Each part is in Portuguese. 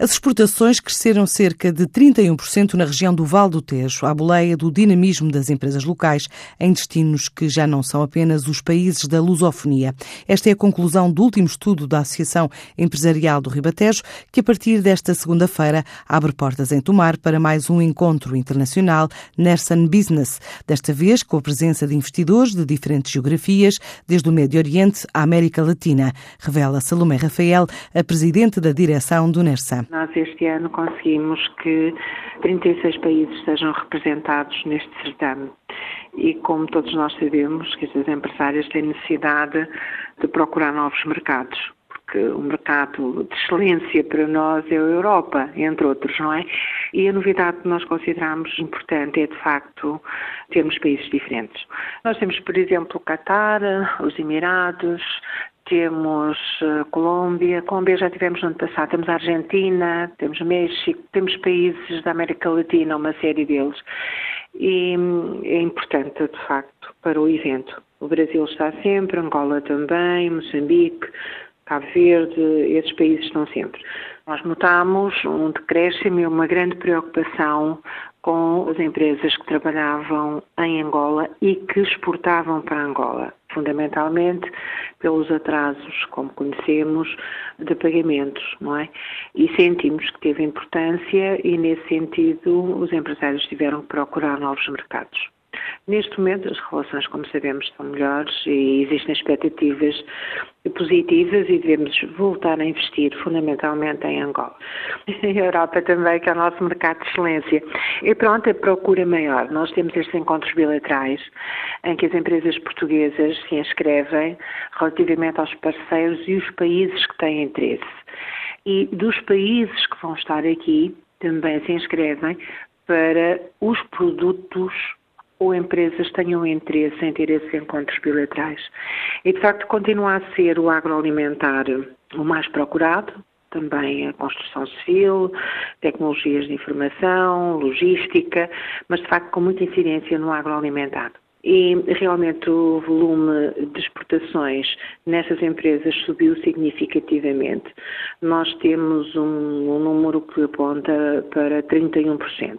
As exportações cresceram cerca de 31% na região do Val do Tejo, à boleia do dinamismo das empresas locais em destinos que já não são apenas os países da lusofonia. Esta é a conclusão do último estudo da Associação Empresarial do Ribatejo, que a partir desta segunda-feira abre portas em Tomar para mais um encontro internacional Nersan Business, desta vez com a presença de investidores de diferentes geografias, desde o Médio Oriente à América Latina, revela Salomé Rafael, a presidente da direção do Nersan. Nós este ano conseguimos que 36 países sejam representados neste certame. E como todos nós sabemos, que as empresárias têm necessidade de procurar novos mercados porque o mercado de excelência para nós é a Europa, entre outros, não é? E a novidade que nós consideramos importante é, de facto, termos países diferentes. Nós temos, por exemplo, o Qatar, os Emirados, temos uh, Colômbia, Colômbia já tivemos no ano passado, temos Argentina, temos México, temos países da América Latina, uma série deles. E hum, é importante, de facto, para o evento. O Brasil está sempre, Angola também, Moçambique, Cabo Verde, esses países estão sempre. Nós notamos um decréscimo e uma grande preocupação com as empresas que trabalhavam em Angola e que exportavam para Angola, fundamentalmente pelos atrasos, como conhecemos, de pagamentos, não é? E sentimos que teve importância e, nesse sentido, os empresários tiveram que procurar novos mercados. Neste momento, as relações, como sabemos, estão melhores e existem expectativas positivas e devemos voltar a investir fundamentalmente em Angola. A Europa também, que é o nosso mercado de excelência. E pronto, a procura maior. Nós temos estes encontros bilaterais em que as empresas portuguesas se inscrevem relativamente aos parceiros e os países que têm interesse. E dos países que vão estar aqui, também se inscrevem para os produtos ou empresas tenham interesse em ter esses encontros bilaterais. E, de facto, continua a ser o agroalimentar o mais procurado, também a construção civil, tecnologias de informação, logística, mas, de facto, com muita incidência no agroalimentar. E realmente o volume de exportações nessas empresas subiu significativamente. Nós temos um, um número que aponta para 31%,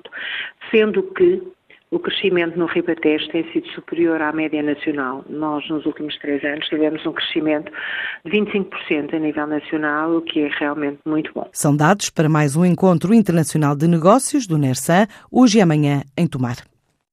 sendo que o crescimento no Ribatejo tem sido superior à média nacional. Nós, nos últimos três anos, tivemos um crescimento de 25% a nível nacional, o que é realmente muito bom. São dados para mais um encontro internacional de negócios do NERSAN, hoje e amanhã, em Tomar.